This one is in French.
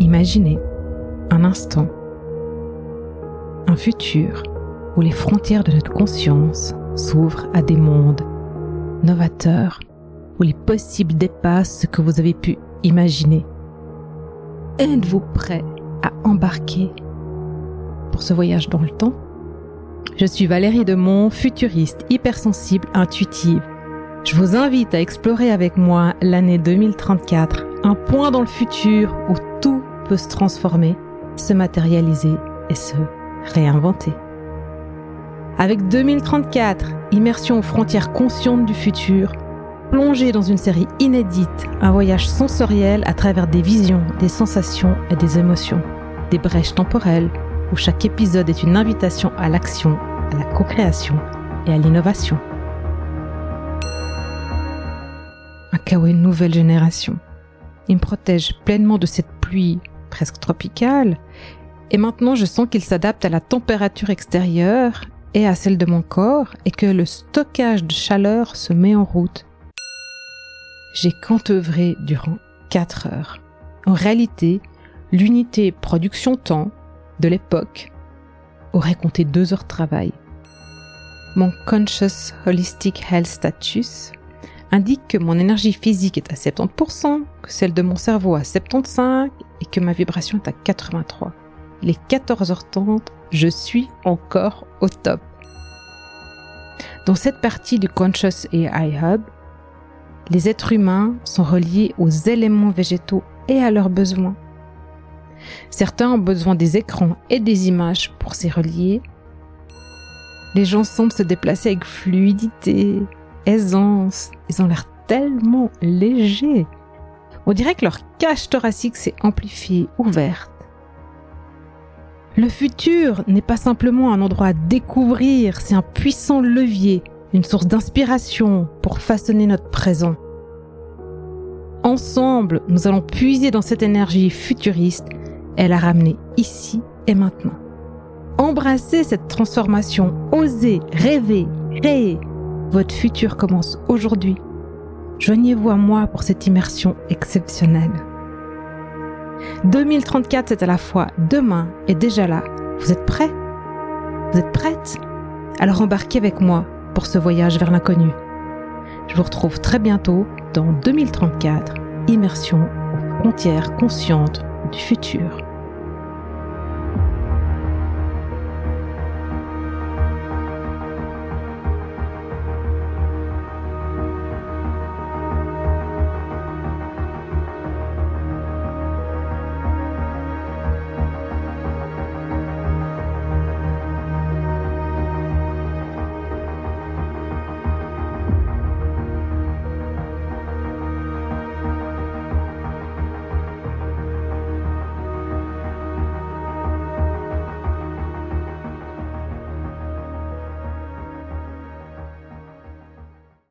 Imaginez un instant un futur où les frontières de notre conscience s'ouvrent à des mondes novateurs, où les possibles dépassent ce que vous avez pu imaginer. Êtes-vous prêt à embarquer pour ce voyage dans le temps? Je suis Valérie Demont, futuriste, hypersensible, intuitive. Je vous invite à explorer avec moi l'année 2034, un point dans le futur où tout peut se transformer, se matérialiser et se réinventer. Avec 2034, immersion aux frontières conscientes du futur, plongée dans une série inédite, un voyage sensoriel à travers des visions, des sensations et des émotions, des brèches temporelles où chaque épisode est une invitation à l'action, à la co-création et à l'innovation. Un nouvelle génération. Il me protège pleinement de cette pluie presque tropicale et maintenant je sens qu'il s'adapte à la température extérieure et à celle de mon corps et que le stockage de chaleur se met en route. J'ai cantevré durant 4 heures. En réalité, l'unité production-temps de l'époque aurait compté 2 heures de travail. Mon Conscious Holistic Health Status indique que mon énergie physique est à 70%, que celle de mon cerveau à 75% et que ma vibration est à 83%. Les 14h30, je suis encore au top. Dans cette partie du Conscious AI Hub, les êtres humains sont reliés aux éléments végétaux et à leurs besoins. Certains ont besoin des écrans et des images pour s'y relier. Les gens semblent se déplacer avec fluidité, aisance. Ils ont l'air tellement légers. On dirait que leur cage thoracique s'est amplifiée, ouverte. Le futur n'est pas simplement un endroit à découvrir, c'est un puissant levier, une source d'inspiration pour façonner notre présent. Ensemble, nous allons puiser dans cette énergie futuriste et la ramener ici et maintenant. Embrassez cette transformation, osez, rêver, créer. Votre futur commence aujourd'hui. Joignez-vous à moi pour cette immersion exceptionnelle. 2034, c'est à la fois demain et déjà là. Vous êtes prêts? Vous êtes prêtes? Alors embarquez avec moi pour ce voyage vers l'inconnu. Je vous retrouve très bientôt dans 2034, immersion aux frontières conscientes du futur.